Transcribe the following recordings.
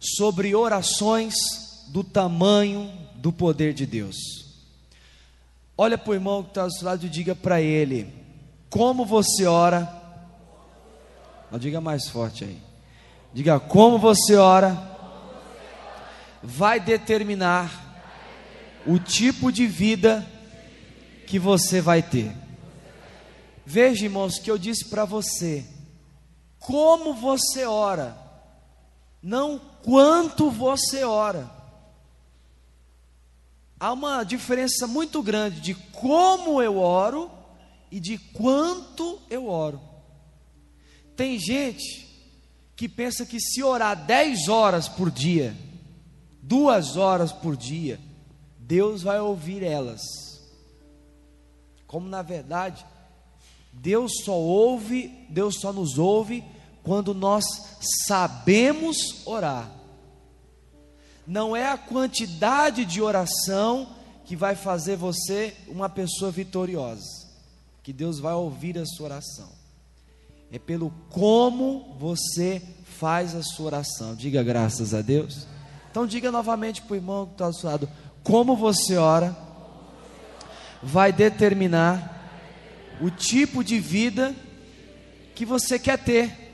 sobre orações do tamanho do poder de Deus. Olha para o irmão que está do seu lado e diga para ele: como você ora. Não, diga mais forte aí. Diga como você ora, vai determinar o tipo de vida que você vai ter. Veja, irmãos, que eu disse para você: como você ora, não quanto você ora. Há uma diferença muito grande de como eu oro e de quanto eu oro. Tem gente que pensa que se orar 10 horas por dia, duas horas por dia, Deus vai ouvir elas. Como na verdade, Deus só ouve, Deus só nos ouve quando nós sabemos orar. Não é a quantidade de oração que vai fazer você uma pessoa vitoriosa, que Deus vai ouvir a sua oração. É pelo como você faz a sua oração. Diga graças a Deus. Então diga novamente para o irmão que está ao seu lado: como você ora vai determinar o tipo de vida que você quer ter.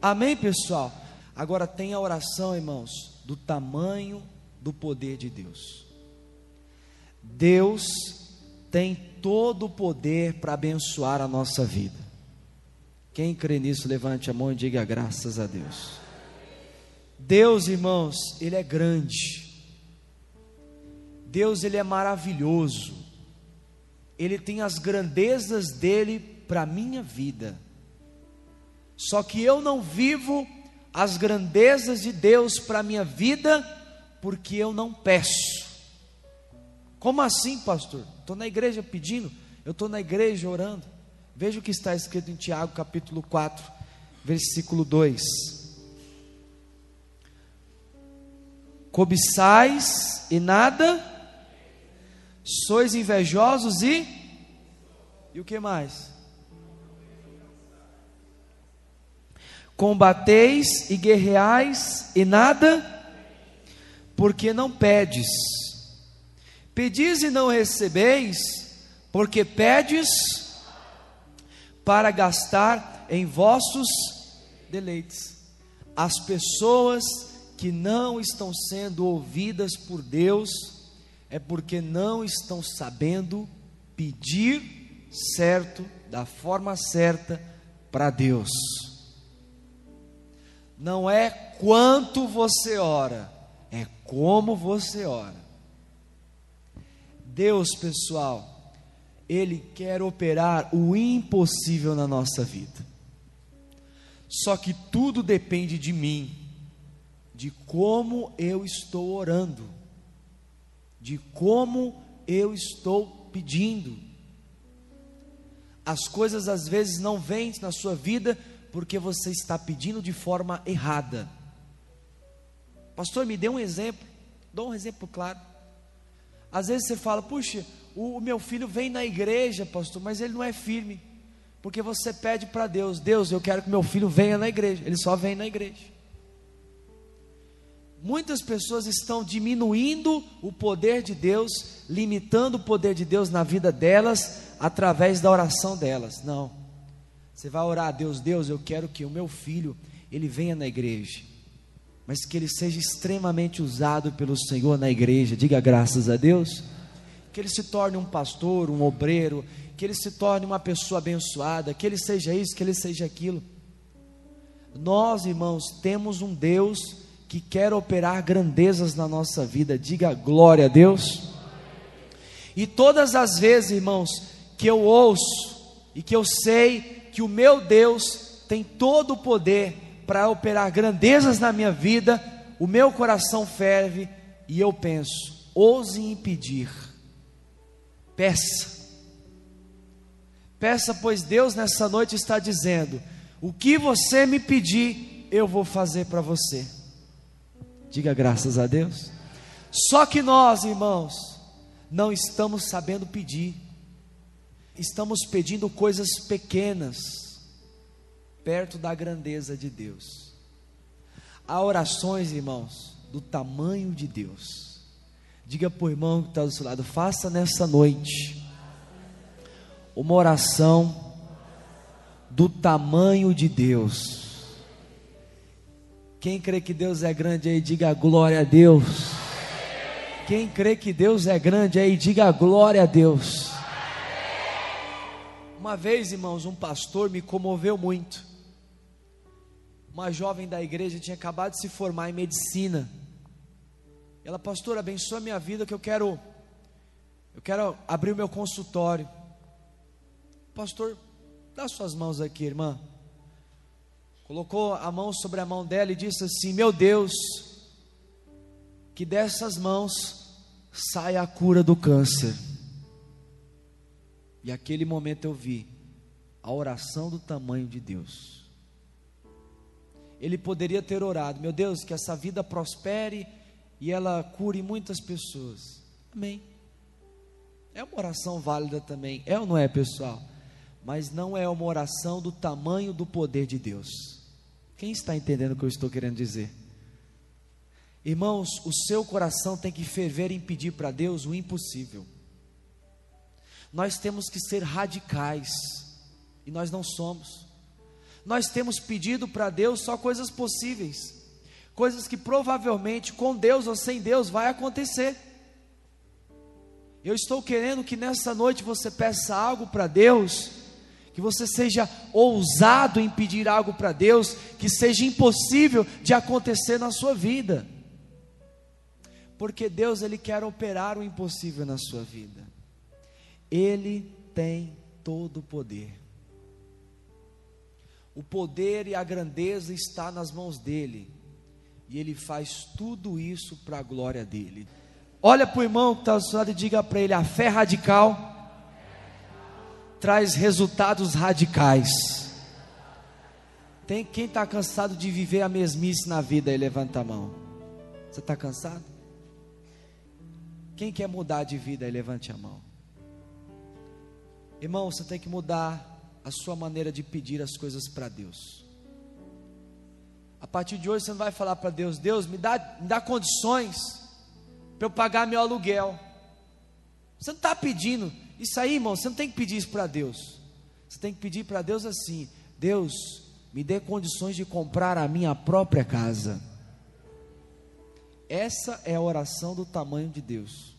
Amém, pessoal? Agora tem a oração, irmãos, do tamanho do poder de Deus. Deus tem todo o poder para abençoar a nossa vida. Quem crê nisso, levante a mão e diga graças a Deus. Deus, irmãos, Ele é grande. Deus, Ele é maravilhoso. Ele tem as grandezas dele para a minha vida. Só que eu não vivo as grandezas de Deus para a minha vida, porque eu não peço. Como assim, pastor? Estou na igreja pedindo, eu estou na igreja orando. Veja o que está escrito em Tiago capítulo 4, versículo 2. Cobiçais e nada sois invejosos e. E o que mais? Combateis e guerreais e nada, porque não pedes. Pedis e não recebeis, porque pedes para gastar em vossos deleites. As pessoas que não estão sendo ouvidas por Deus, é porque não estão sabendo pedir certo, da forma certa para Deus. Não é quanto você ora, é como você ora. Deus, pessoal, Ele quer operar o impossível na nossa vida. Só que tudo depende de mim, de como eu estou orando de como eu estou pedindo. As coisas às vezes não vêm na sua vida porque você está pedindo de forma errada. Pastor, me dê um exemplo. Dou um exemplo claro. Às vezes você fala, puxa, o, o meu filho vem na igreja, pastor, mas ele não é firme. Porque você pede para Deus, Deus, eu quero que meu filho venha na igreja. Ele só vem na igreja. Muitas pessoas estão diminuindo o poder de Deus, limitando o poder de Deus na vida delas através da oração delas. Não. Você vai orar a Deus, Deus, eu quero que o meu filho ele venha na igreja, mas que ele seja extremamente usado pelo Senhor na igreja. Diga graças a Deus. Que ele se torne um pastor, um obreiro, que ele se torne uma pessoa abençoada, que ele seja isso, que ele seja aquilo. Nós, irmãos, temos um Deus que quer operar grandezas na nossa vida. Diga glória a Deus. E todas as vezes, irmãos, que eu ouço e que eu sei que o meu Deus tem todo o poder para operar grandezas na minha vida, o meu coração ferve e eu penso: ouse impedir, peça. Peça, pois Deus nessa noite está dizendo: o que você me pedir, eu vou fazer para você. Diga graças a Deus. Só que nós, irmãos, não estamos sabendo pedir. Estamos pedindo coisas pequenas perto da grandeza de Deus. Há orações, irmãos, do tamanho de Deus. Diga para o irmão que está do seu lado: faça nessa noite uma oração do tamanho de Deus. Quem crê que Deus é grande aí, diga glória a Deus. Quem crê que Deus é grande aí, diga glória a Deus. Uma vez, irmãos, um pastor me comoveu muito. Uma jovem da igreja tinha acabado de se formar em medicina. Ela, pastor, abençoa minha vida que eu quero eu quero abrir o meu consultório. Pastor, dá suas mãos aqui, irmã colocou a mão sobre a mão dela e disse assim: Meu Deus, que dessas mãos saia a cura do câncer. E aquele momento eu vi a oração do tamanho de Deus. Ele poderia ter orado, meu Deus, que essa vida prospere e ela cure muitas pessoas. Amém. É uma oração válida também, é ou não é, pessoal? Mas não é uma oração do tamanho do poder de Deus. Quem está entendendo o que eu estou querendo dizer? Irmãos, o seu coração tem que ferver em pedir para Deus o impossível. Nós temos que ser radicais, e nós não somos. Nós temos pedido para Deus só coisas possíveis, coisas que provavelmente com Deus ou sem Deus vai acontecer. Eu estou querendo que nessa noite você peça algo para Deus que você seja ousado em pedir algo para Deus que seja impossível de acontecer na sua vida. Porque Deus ele quer operar o impossível na sua vida. Ele tem todo o poder. O poder e a grandeza está nas mãos dele. E ele faz tudo isso para a glória dele. Olha para o irmão que está ao seu lado e diga para ele: a fé radical traz resultados radicais. Tem quem está cansado de viver a mesmice na vida e levanta a mão. Você está cansado? Quem quer mudar de vida e levante a mão. Irmão, você tem que mudar a sua maneira de pedir as coisas para Deus. A partir de hoje você não vai falar para Deus, Deus me dá, me dá condições para eu pagar meu aluguel. Você não está pedindo, isso aí, irmão, você não tem que pedir isso para Deus. Você tem que pedir para Deus assim: Deus, me dê condições de comprar a minha própria casa. Essa é a oração do tamanho de Deus.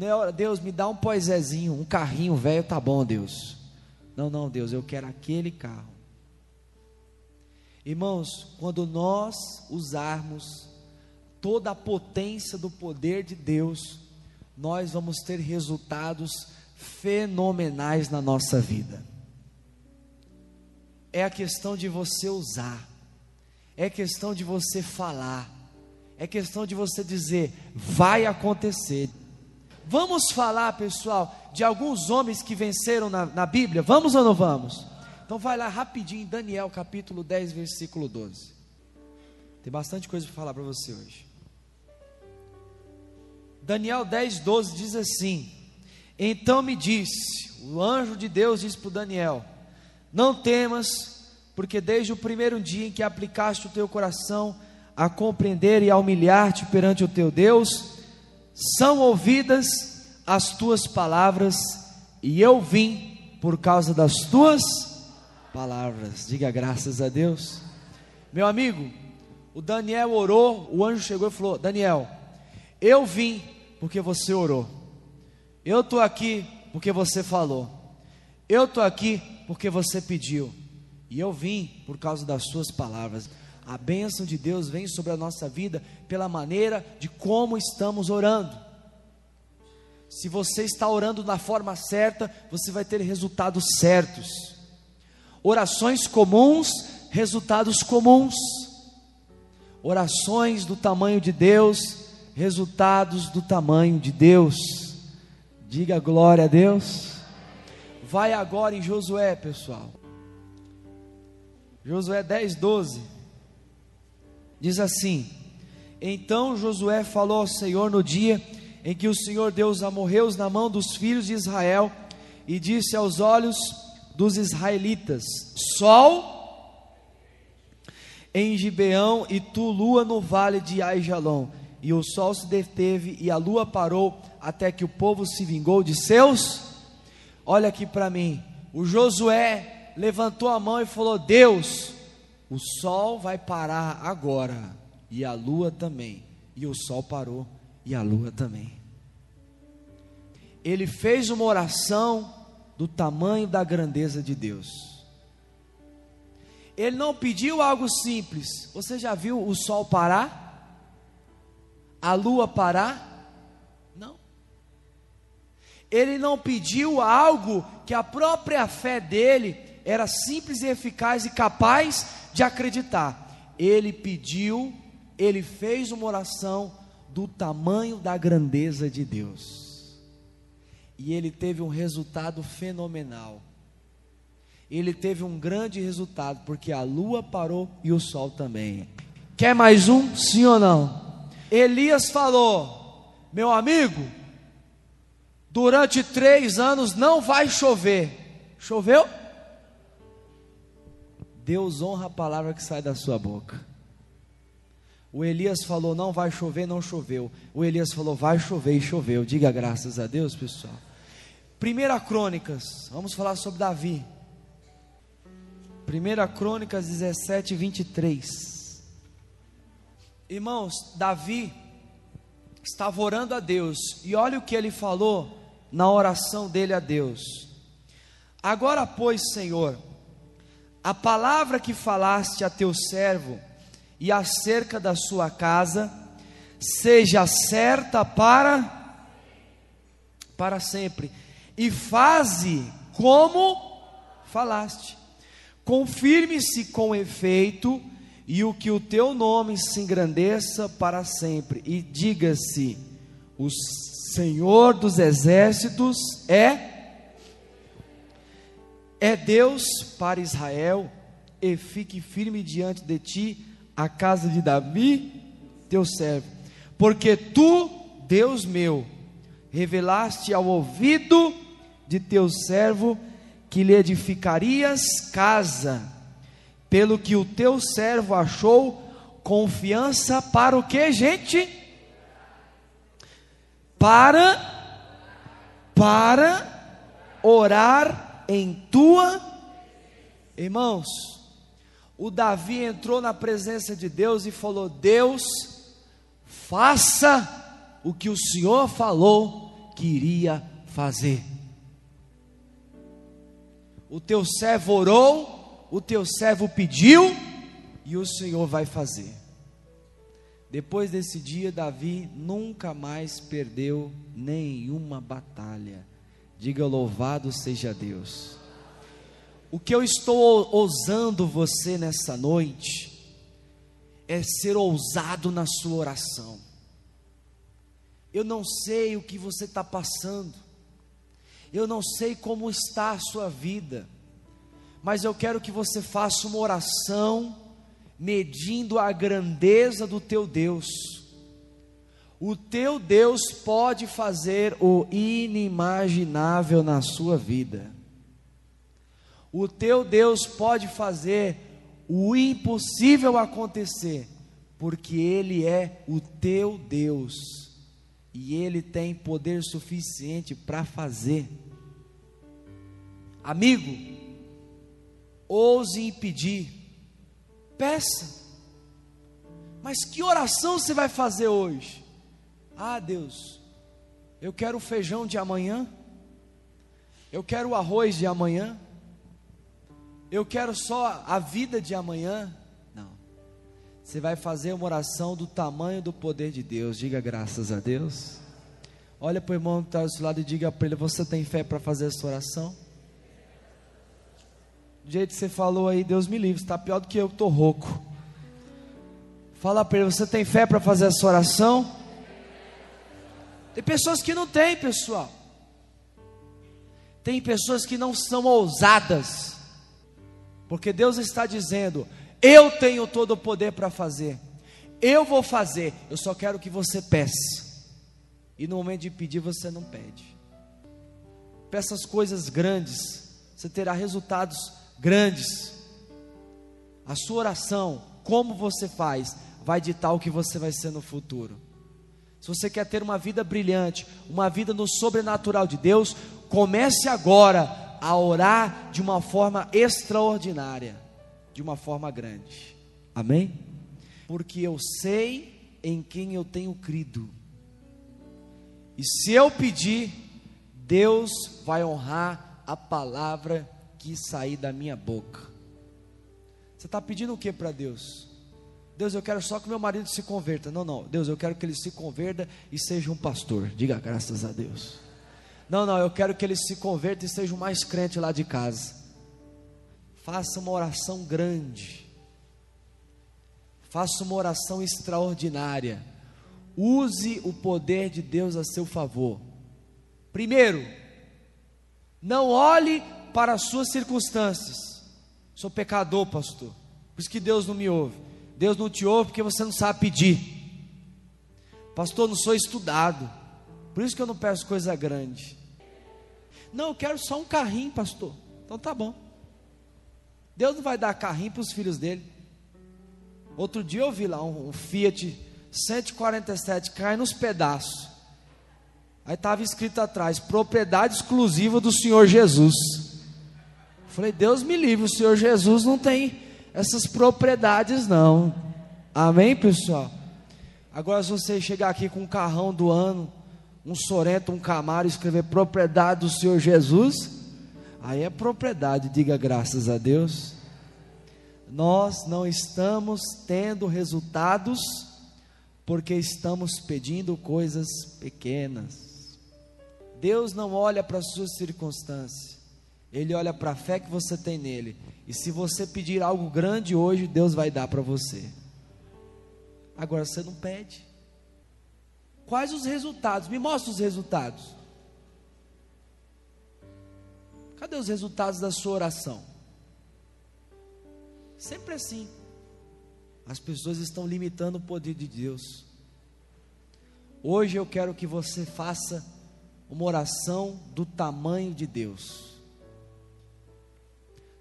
É, Deus, me dá um poisézinho, um carrinho velho, tá bom, Deus. Não, não, Deus, eu quero aquele carro. Irmãos, quando nós usarmos toda a potência do poder de Deus, nós vamos ter resultados fenomenais na nossa vida. É a questão de você usar, é questão de você falar, é questão de você dizer, vai acontecer. Vamos falar, pessoal, de alguns homens que venceram na, na Bíblia? Vamos ou não vamos? Então vai lá rapidinho, Daniel capítulo 10, versículo 12. Tem bastante coisa para falar para você hoje. Daniel 10, 12 diz assim: Então me disse, o anjo de Deus disse para Daniel: Não temas, porque desde o primeiro dia em que aplicaste o teu coração a compreender e a humilhar-te perante o teu Deus, são ouvidas as tuas palavras, e eu vim por causa das tuas palavras. Diga graças a Deus. Meu amigo, o Daniel orou, o anjo chegou e falou: Daniel, eu vim porque você orou. Eu estou aqui porque você falou. Eu estou aqui porque você pediu. E eu vim por causa das suas palavras. A bênção de Deus vem sobre a nossa vida pela maneira de como estamos orando. Se você está orando da forma certa, você vai ter resultados certos. Orações comuns, resultados comuns. Orações do tamanho de Deus, resultados do tamanho de Deus. Diga glória a Deus. Vai agora em Josué, pessoal. Josué 10, 12. Diz assim: Então Josué falou ao Senhor no dia em que o Senhor deu os amorreus na mão dos filhos de Israel, e disse aos olhos dos israelitas: Sol, em Gibeão e tu lua no vale de Aijalon. E o sol se deteve e a lua parou até que o povo se vingou de seus. Olha aqui para mim. O Josué levantou a mão e falou: Deus, o sol vai parar agora e a lua também. E o sol parou e a lua também. Ele fez uma oração do tamanho da grandeza de Deus. Ele não pediu algo simples. Você já viu o sol parar? A lua parar? Não. Ele não pediu algo que a própria fé dele era simples e eficaz e capaz de acreditar. Ele pediu, ele fez uma oração do tamanho da grandeza de Deus. E ele teve um resultado fenomenal ele teve um grande resultado, porque a lua parou e o sol também. Quer mais um? Sim ou não? Elias falou: Meu amigo, durante três anos não vai chover. Choveu? Deus honra a palavra que sai da sua boca. O Elias falou: Não vai chover, não choveu. O Elias falou: Vai chover e choveu. Diga graças a Deus, pessoal. Primeira Crônicas, vamos falar sobre Davi. 1 Crônicas 17, 23. Irmãos, Davi estava orando a Deus, e olha o que ele falou na oração dele a Deus. Agora, pois, Senhor, a palavra que falaste a teu servo e acerca da sua casa, seja certa para para sempre, e faze como falaste. Confirme-se com efeito, e o que o teu nome se engrandeça para sempre, e diga-se: o Senhor dos exércitos é é Deus para Israel, e fique firme diante de ti a casa de Davi, teu servo, porque tu, Deus meu, revelaste ao ouvido de teu servo que lhe edificarias casa, pelo que o teu servo achou confiança para o que, gente? Para para orar em tua Irmãos, o Davi entrou na presença de Deus e falou: Deus, faça o que o Senhor falou que iria fazer. O teu servo orou, o teu servo pediu, e o Senhor vai fazer. Depois desse dia, Davi nunca mais perdeu nenhuma batalha. Diga louvado seja Deus. O que eu estou ousando você nessa noite é ser ousado na sua oração. Eu não sei o que você está passando, eu não sei como está a sua vida, mas eu quero que você faça uma oração medindo a grandeza do teu Deus. O teu Deus pode fazer o inimaginável na sua vida. O teu Deus pode fazer o impossível acontecer, porque Ele é o teu Deus e Ele tem poder suficiente para fazer. Amigo, ouse impedir, peça. Mas que oração você vai fazer hoje? Ah, Deus, eu quero o feijão de amanhã, eu quero o arroz de amanhã, eu quero só a vida de amanhã. Você vai fazer uma oração do tamanho do poder de Deus. Diga graças a Deus. Olha para o irmão que está do seu lado e diga para ele: Você tem fé para fazer essa oração? Do jeito que você falou aí, Deus me livre, está pior do que eu estou rouco. Fala para ele: Você tem fé para fazer essa oração? Tem pessoas que não têm, pessoal. Tem pessoas que não são ousadas. Porque Deus está dizendo: eu tenho todo o poder para fazer. Eu vou fazer. Eu só quero que você peça. E no momento de pedir, você não pede. Peça as coisas grandes. Você terá resultados grandes. A sua oração como você faz, vai ditar o que você vai ser no futuro. Se você quer ter uma vida brilhante, uma vida no sobrenatural de Deus, comece agora a orar de uma forma extraordinária, de uma forma grande. Amém? Porque eu sei em quem eu tenho crido. E se eu pedir, Deus vai honrar a palavra que sair da minha boca. Você está pedindo o que para Deus? Deus, eu quero só que meu marido se converta. Não, não. Deus, eu quero que ele se converta e seja um pastor. Diga graças a Deus. Não, não, eu quero que ele se converta e seja o mais crente lá de casa. Faça uma oração grande. Faça uma oração extraordinária. Use o poder de Deus a seu favor. Primeiro, não olhe para as suas circunstâncias. Sou pecador, pastor. Por isso que Deus não me ouve. Deus não te ouve porque você não sabe pedir. Pastor, não sou estudado. Por isso que eu não peço coisa grande. Não, eu quero só um carrinho, pastor. Então tá bom. Deus não vai dar carrinho para os filhos dele. Outro dia eu vi lá um, um Fiat 147 cai nos pedaços. Aí estava escrito atrás: propriedade exclusiva do Senhor Jesus. Falei, Deus me livre, o Senhor Jesus não tem essas propriedades, não. Amém, pessoal? Agora, se você chegar aqui com um carrão do ano, um Sorento, um Camaro, escrever propriedade do Senhor Jesus, aí é propriedade, diga graças a Deus. Nós não estamos tendo resultados porque estamos pedindo coisas pequenas. Deus não olha para as suas circunstâncias, Ele olha para a fé que você tem nele. E se você pedir algo grande hoje, Deus vai dar para você. Agora você não pede. Quais os resultados? Me mostra os resultados. Cadê os resultados da sua oração? Sempre assim. As pessoas estão limitando o poder de Deus. Hoje eu quero que você faça uma oração do tamanho de Deus.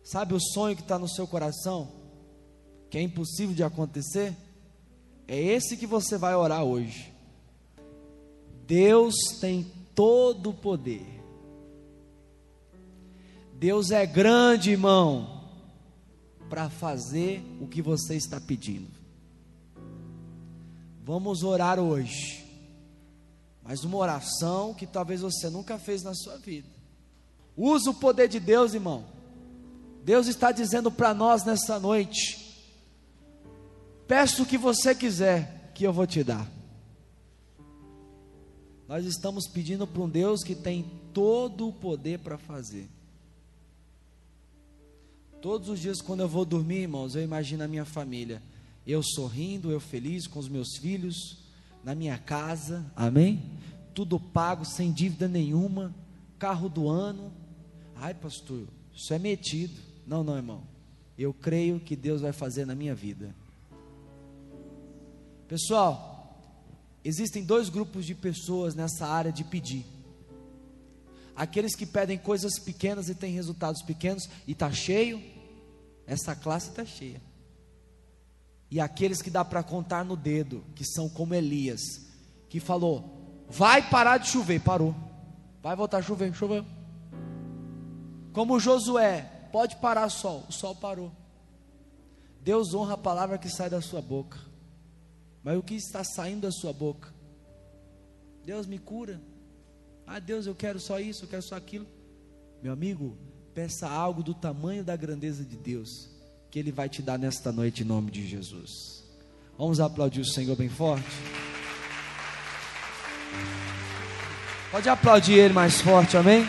Sabe o sonho que está no seu coração? Que é impossível de acontecer? É esse que você vai orar hoje. Deus tem todo o poder. Deus é grande, irmão, para fazer o que você está pedindo. Vamos orar hoje, mas uma oração que talvez você nunca fez na sua vida. Usa o poder de Deus, irmão. Deus está dizendo para nós nessa noite: peça o que você quiser, que eu vou te dar. Nós estamos pedindo para um Deus que tem todo o poder para fazer. Todos os dias, quando eu vou dormir, irmãos, eu imagino a minha família. Eu sorrindo, eu feliz com os meus filhos, na minha casa, amém? Tudo pago, sem dívida nenhuma, carro do ano. Ai, pastor, isso é metido. Não, não, irmão. Eu creio que Deus vai fazer na minha vida. Pessoal, Existem dois grupos de pessoas nessa área de pedir. Aqueles que pedem coisas pequenas e têm resultados pequenos e está cheio, essa classe está cheia. E aqueles que dá para contar no dedo, que são como Elias, que falou: vai parar de chover, parou. Vai voltar a chover, choveu. Como Josué, pode parar o sol, o sol parou. Deus honra a palavra que sai da sua boca. Mas o que está saindo da sua boca? Deus me cura. Ah, Deus, eu quero só isso, eu quero só aquilo. Meu amigo, peça algo do tamanho da grandeza de Deus, que Ele vai te dar nesta noite em nome de Jesus. Vamos aplaudir o Senhor bem forte. Pode aplaudir Ele mais forte, amém?